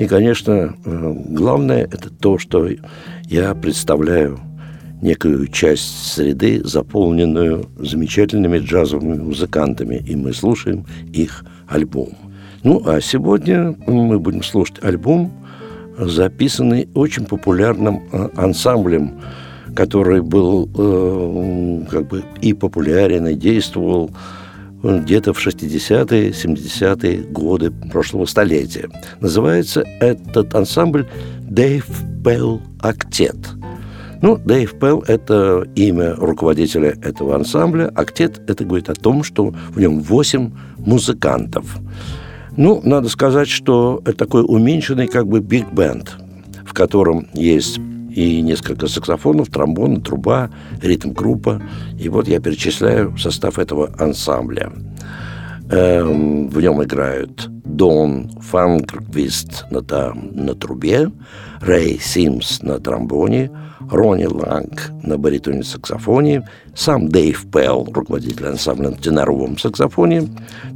И, конечно, э, главное – это то, что я представляю некую часть среды, заполненную замечательными джазовыми музыкантами, и мы слушаем их альбом. Ну, а сегодня мы будем слушать альбом, записанный очень популярным э, ансамблем который был э, как бы и популярен, и действовал где-то в 60-е, 70-е годы прошлого столетия. Называется этот ансамбль Дэйв Пелл Актет. Ну, Дэйв Пелл – это имя руководителя этого ансамбля. Актет – это говорит о том, что в нем 8 музыкантов. Ну, надо сказать, что это такой уменьшенный как бы биг-бенд, в котором есть и несколько саксофонов, тромбон, труба, ритм-группа. И вот я перечисляю состав этого ансамбля. Эм, в нем играют Дон Фанквист на, на трубе, Рэй Симс на тромбоне, Ронни Ланг на баритоне-саксофоне, сам Дэйв Пелл, руководитель ансамбля на теноровом саксофоне,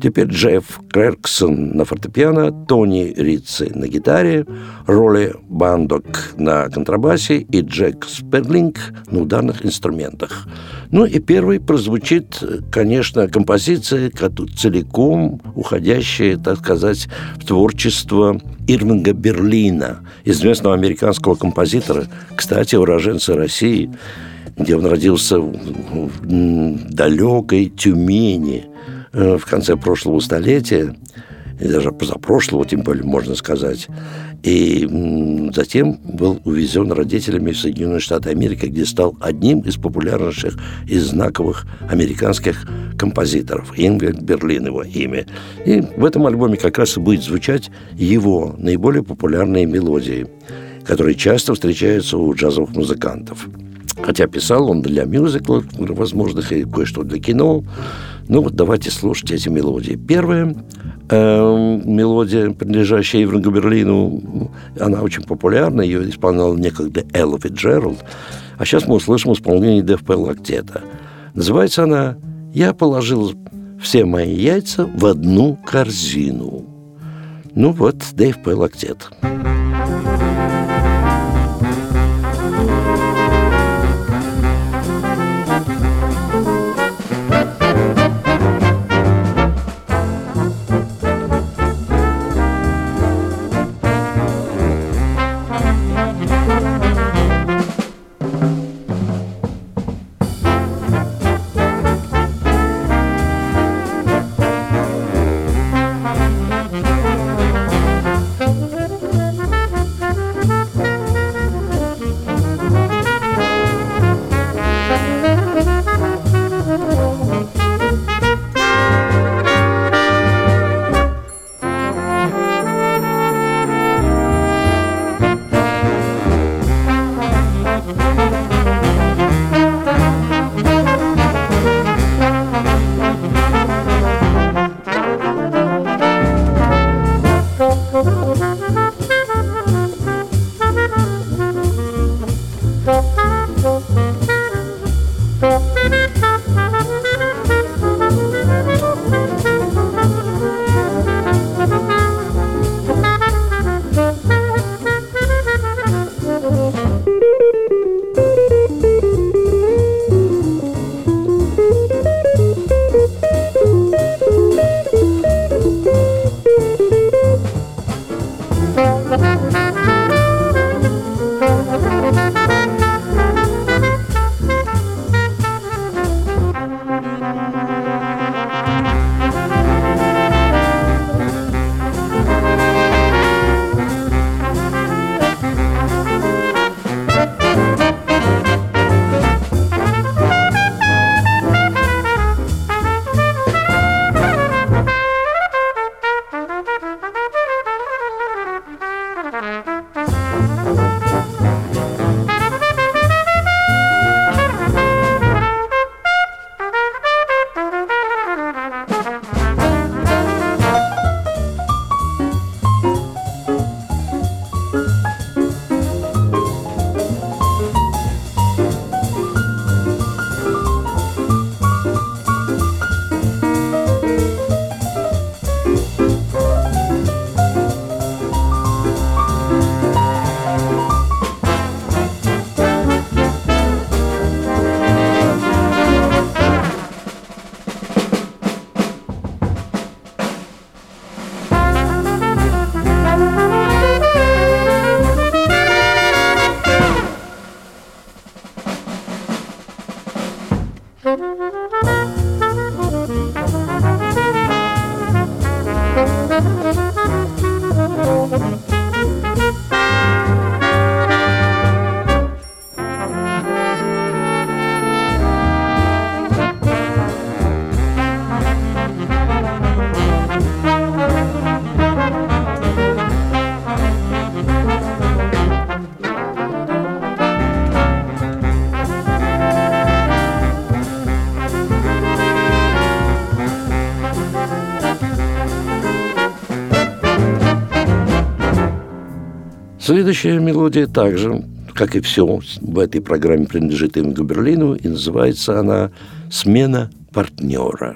теперь Джефф Крерксон на фортепиано, Тони Рицци на гитаре, Роли Бандок на контрабасе и Джек Сперлинг на ударных инструментах. Ну и первый прозвучит, конечно, композиция, целиком уходящая, так сказать, в творчество Ирвинга Берлина, известного американского композитора, кстати, уроженца России, где он родился в далекой Тюмени э, в конце прошлого столетия, и даже позапрошлого, тем более, можно сказать. И затем был увезен родителями в Соединенные Штаты Америки, где стал одним из популярнейших и знаковых американских композиторов. Ингельд Берлин его имя. И в этом альбоме как раз и будет звучать его наиболее популярные мелодии, которые часто встречаются у джазовых музыкантов. Хотя писал он для мюзиклов возможных и кое-что для кино. Ну вот давайте слушать эти мелодии. Первая э, мелодия, принадлежащая Ивангу Берлину, она очень популярна, ее исполнял некогда Элла Фитджеральд. А сейчас мы услышим исполнение ДФП Лактета. Называется она «Я положил все мои яйца в одну корзину». Ну вот, Дэйв П. Лактет. Следующая мелодия также, как и все в этой программе, принадлежит Ингу Берлину, и называется она «Смена партнера».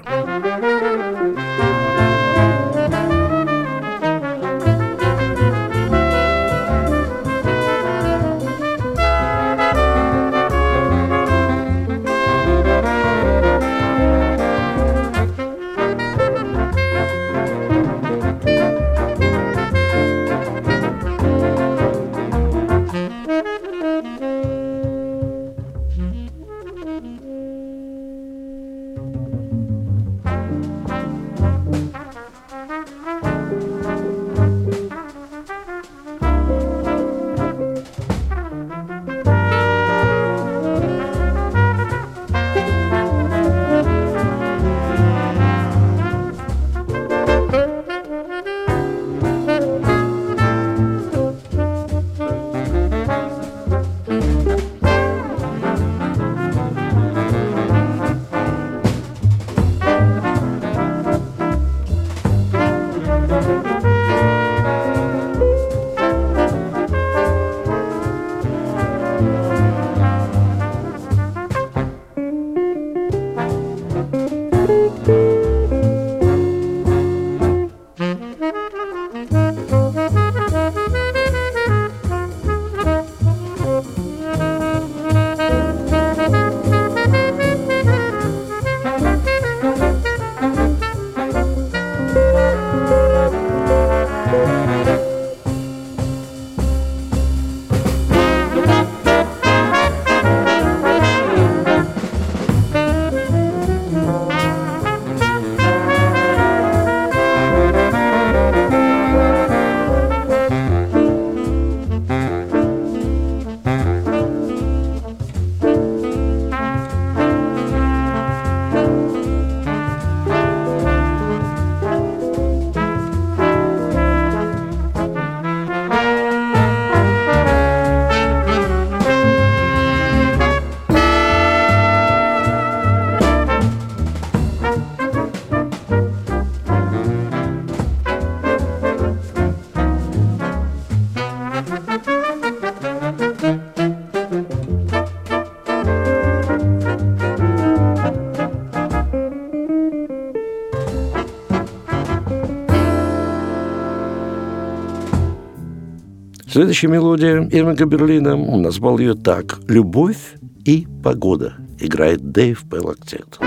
Следующая мелодия Ирвинга Берлина. Назвал ее так. «Любовь и погода» играет Дэйв Пелактет.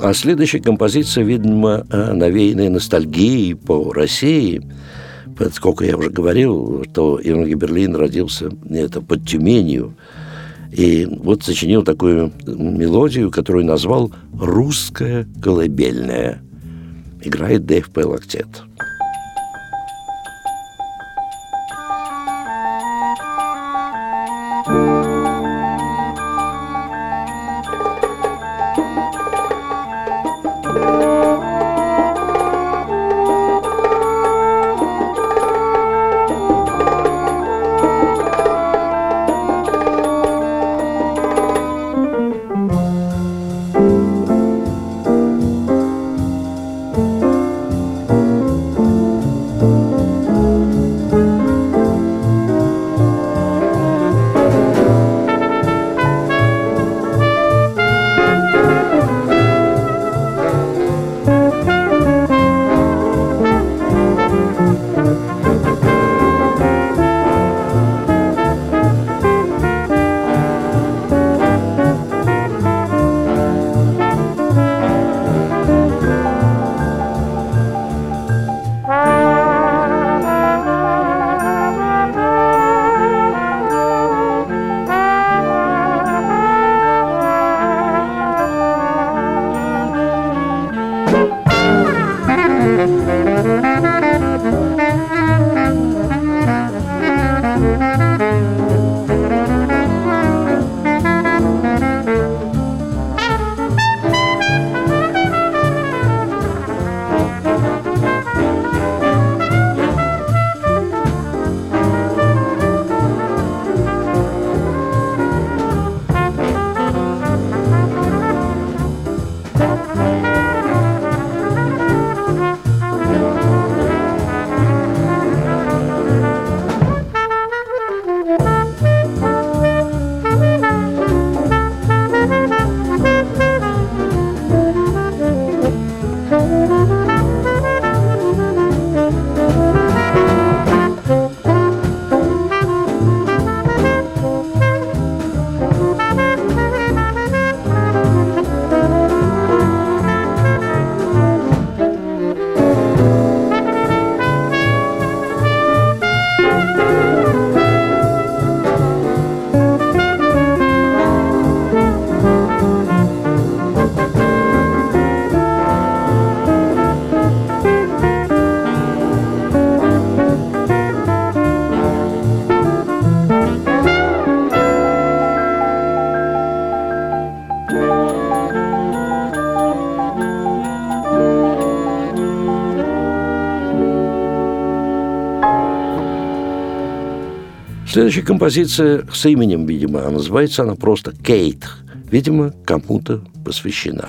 А следующая композиция, видимо, навеянная ностальгией по России. Поскольку я уже говорил, что Иван Гиберлин родился это под Тюменью. И вот сочинил такую мелодию, которую назвал «Русская колыбельная». Играет Дэйв Пелактет. Следующая композиция с именем, видимо, а называется она просто «Кейт». Видимо, кому-то посвящена.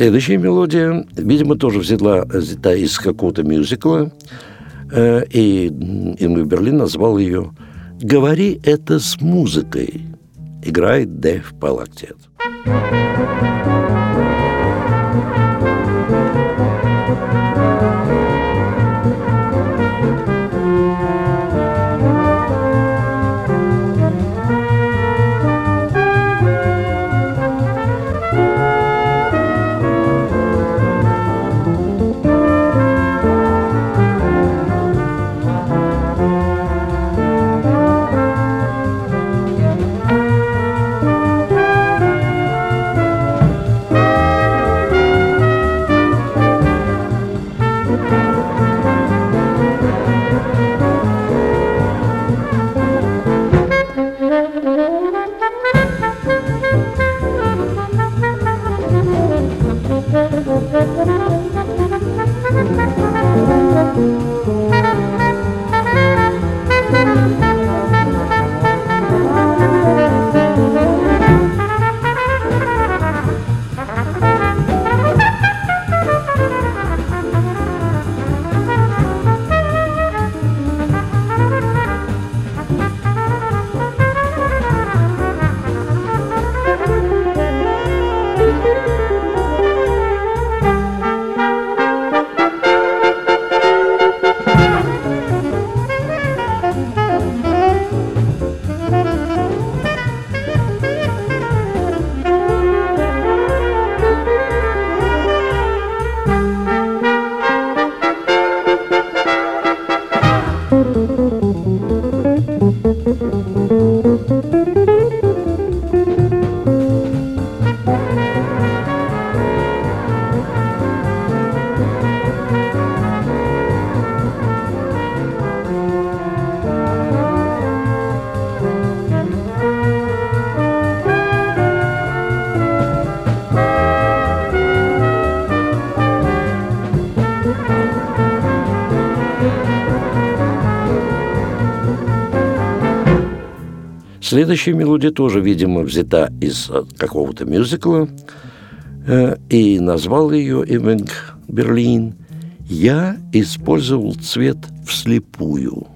Следующая мелодия, видимо, тоже взята, взята из какого-то мюзикла, э, и Ингмар Берлин назвал ее «Говори это с музыкой». Играет Дэйв Палактет. Следующая мелодия тоже, видимо, взята из э, какого-то мюзикла, э, и назвал ее Ивенг Берлин «Я использовал цвет вслепую».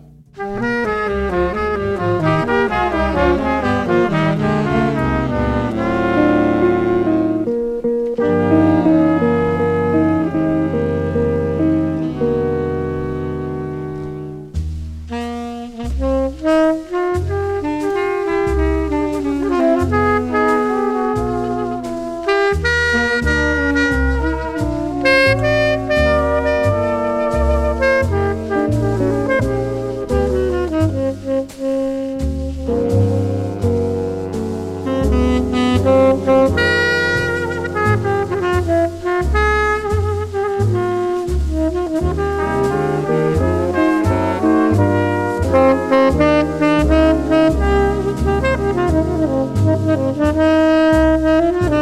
Música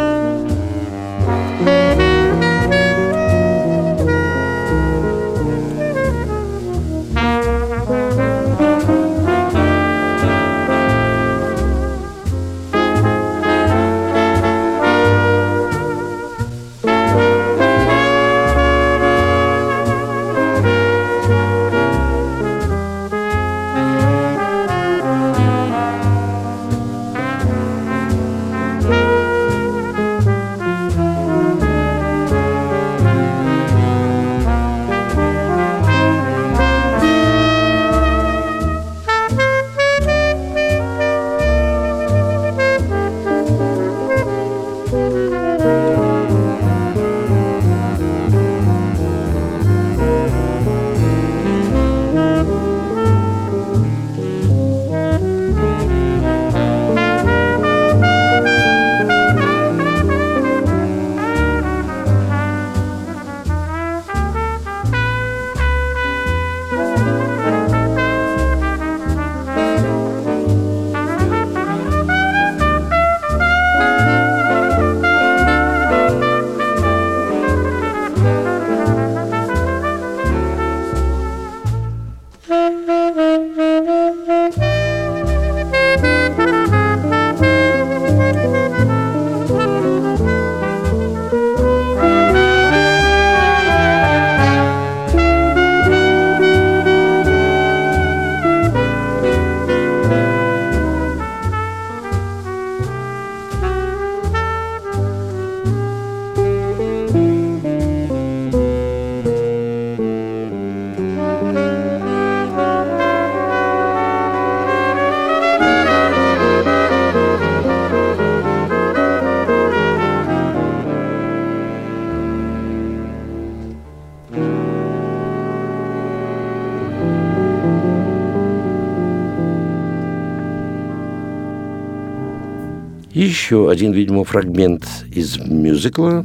Еще один, видимо, фрагмент из мюзикла.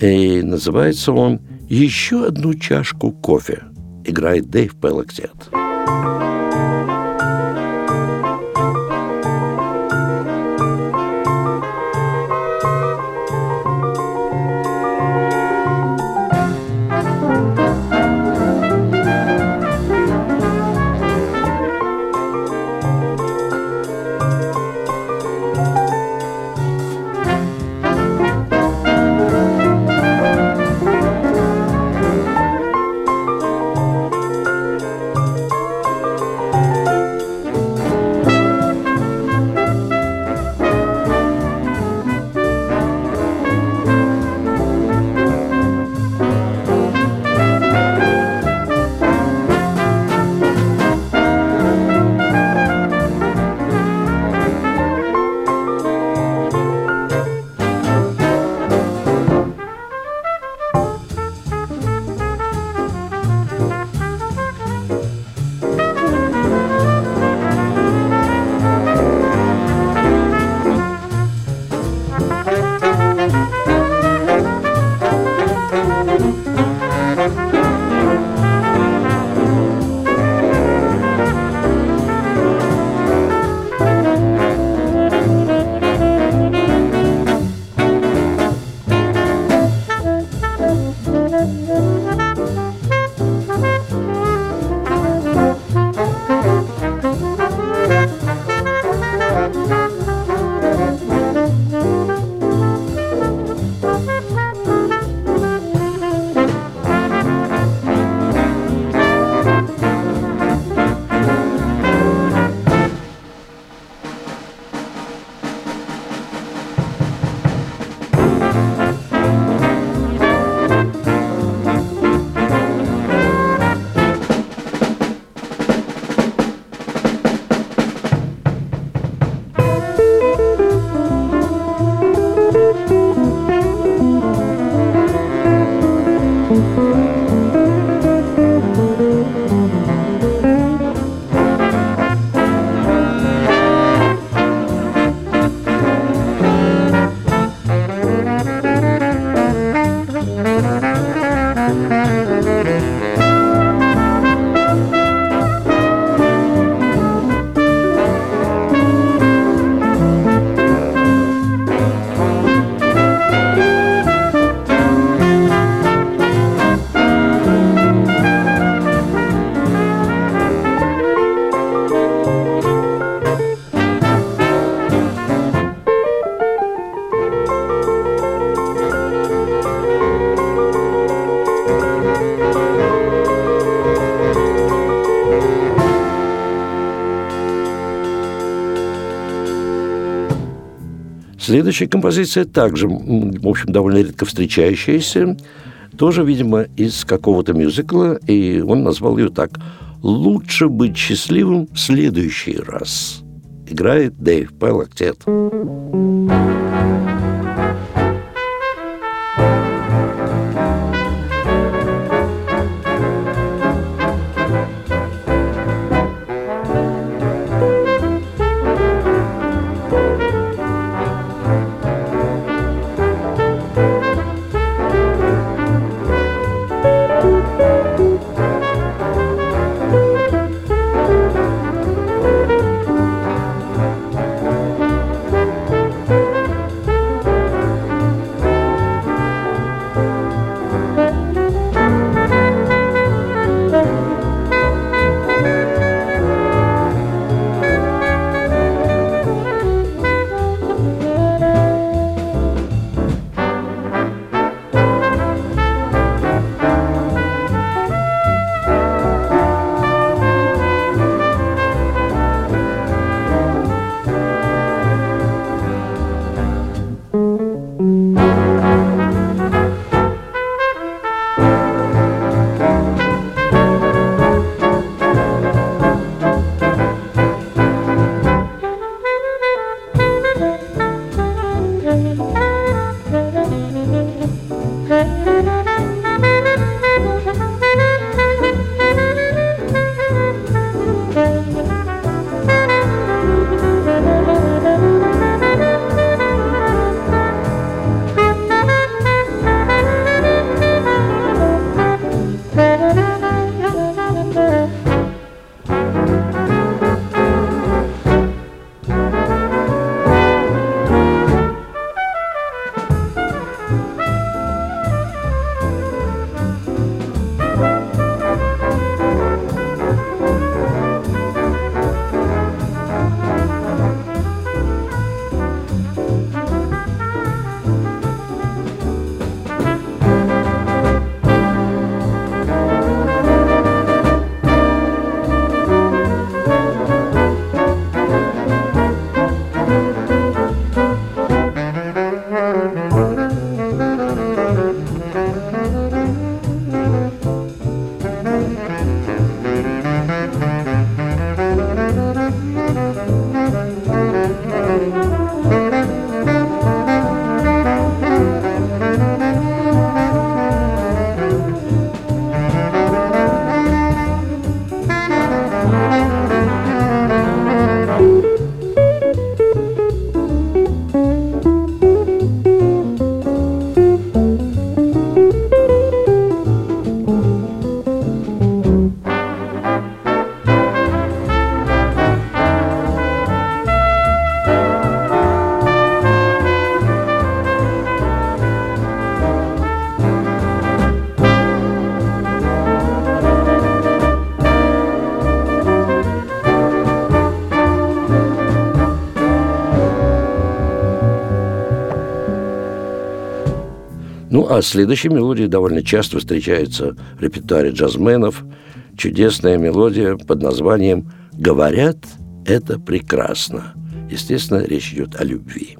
И называется он «Еще одну чашку кофе». Играет Дэйв Пеллоктет. Следующая композиция также, в общем, довольно редко встречающаяся, тоже, видимо, из какого-то мюзикла, и он назвал ее так «Лучше быть счастливым в следующий раз». Играет Дэйв Пеллоктет. Ну, а следующая мелодия довольно часто встречается в репертуаре джазменов. Чудесная мелодия под названием «Говорят, это прекрасно». Естественно, речь идет о любви.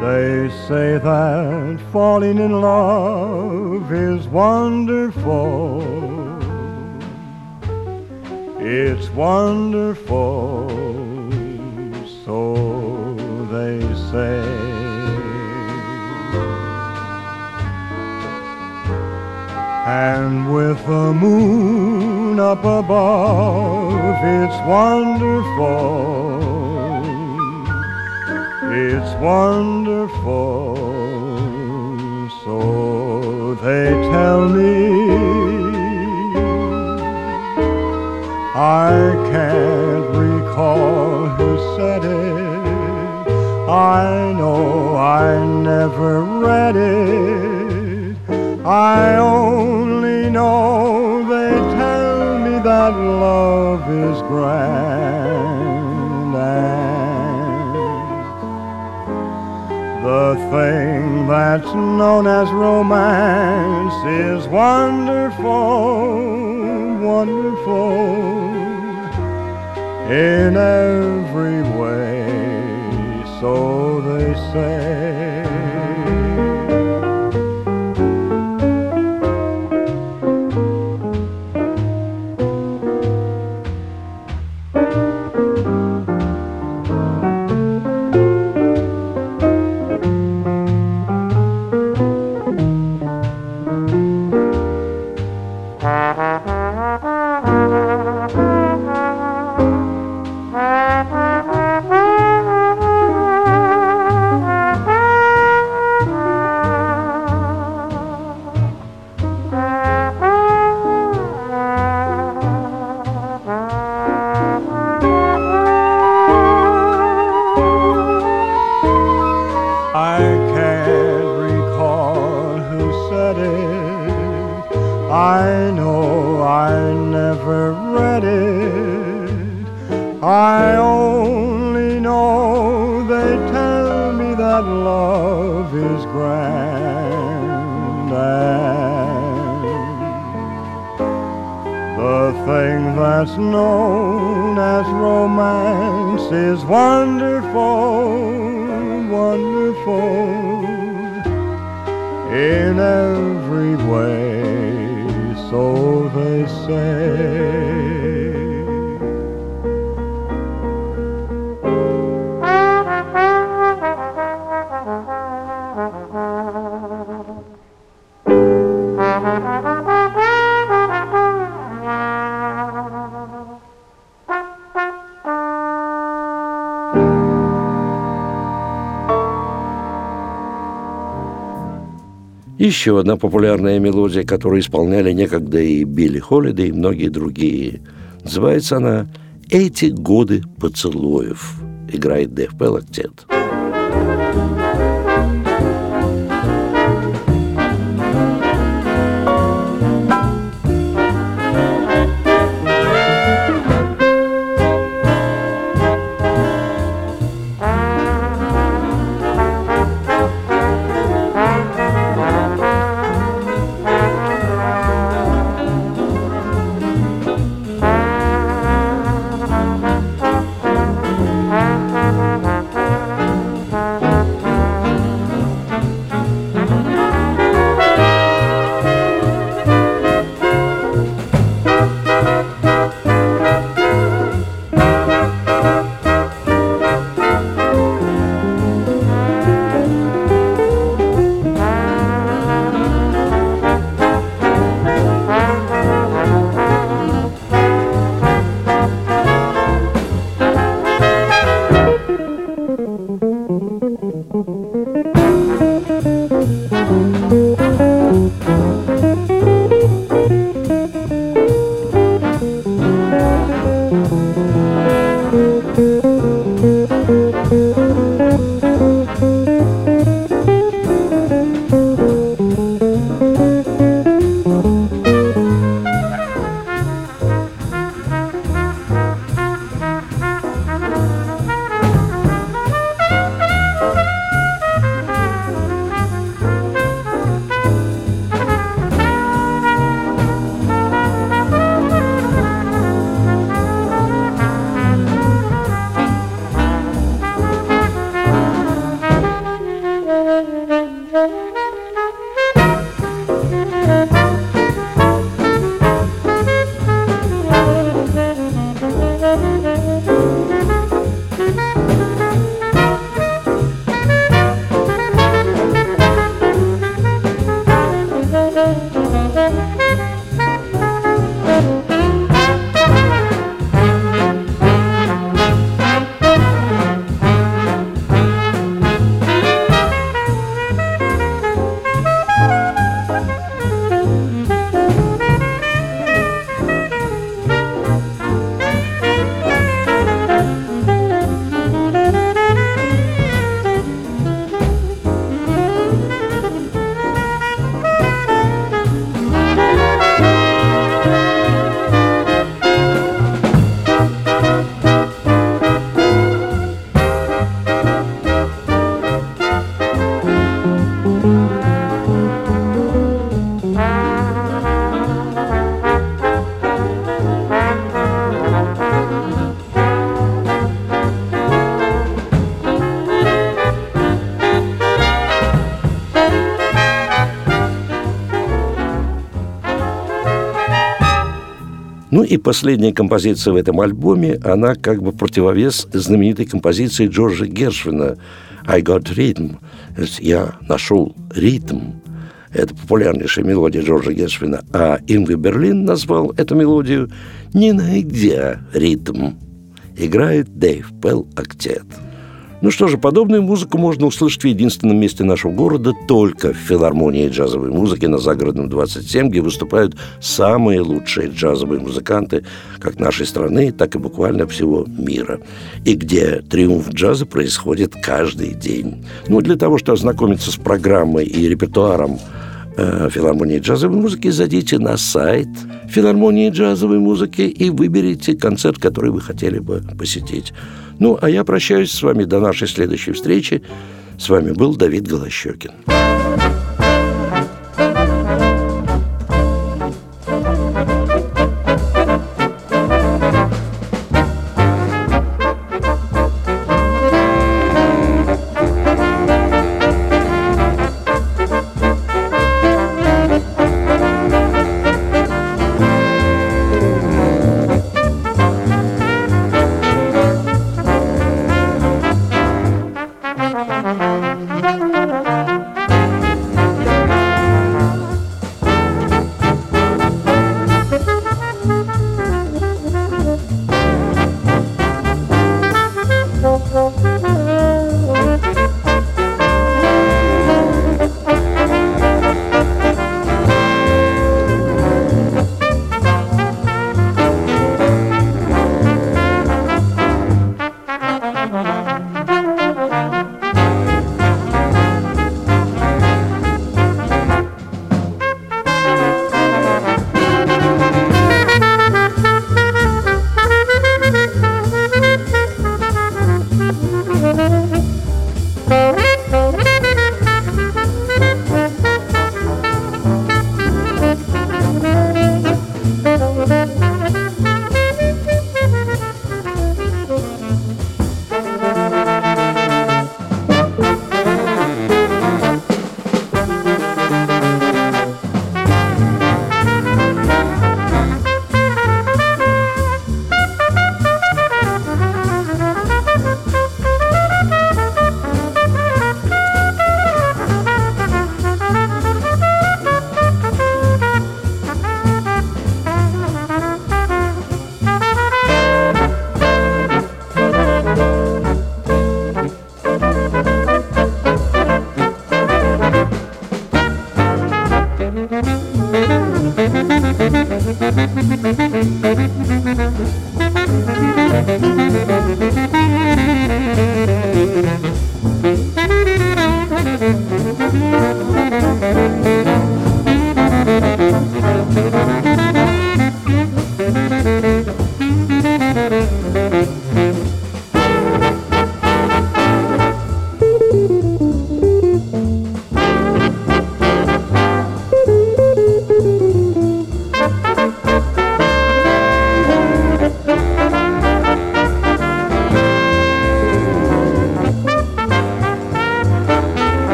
They say that falling in love is wonderful. It's wonderful, so they say. And with the moon up above, it's wonderful. It's wonderful, so they tell me. I can't recall who said it. I know I never read it. I only know they tell me that love is grand and the thing that's known as romance is wonderful, wonderful in every way, so they say. Thing that's known as romance is wonderful, wonderful in every way, so they say. Еще одна популярная мелодия, которую исполняли некогда и Билли Холлиday, и многие другие. Называется она «Эти годы поцелуев». Играет Дэв Пелл Ну и последняя композиция в этом альбоме, она как бы противовес знаменитой композиции Джорджа Гершвина «I got rhythm». «Я нашел ритм». Это популярнейшая мелодия Джорджа Гершвина. А Ингви Берлин назвал эту мелодию «Не найдя ритм». Играет Дэйв Пелл Актет. Ну что же, подобную музыку можно услышать в единственном месте нашего города только в филармонии джазовой музыки на Загородном 27, где выступают самые лучшие джазовые музыканты как нашей страны, так и буквально всего мира. И где триумф джаза происходит каждый день. Ну, для того, чтобы ознакомиться с программой и репертуаром э, филармонии джазовой музыки, зайдите на сайт филармонии джазовой музыки и выберите концерт, который вы хотели бы посетить. Ну, а я прощаюсь с вами до нашей следующей встречи. С вами был Давид Голощекин.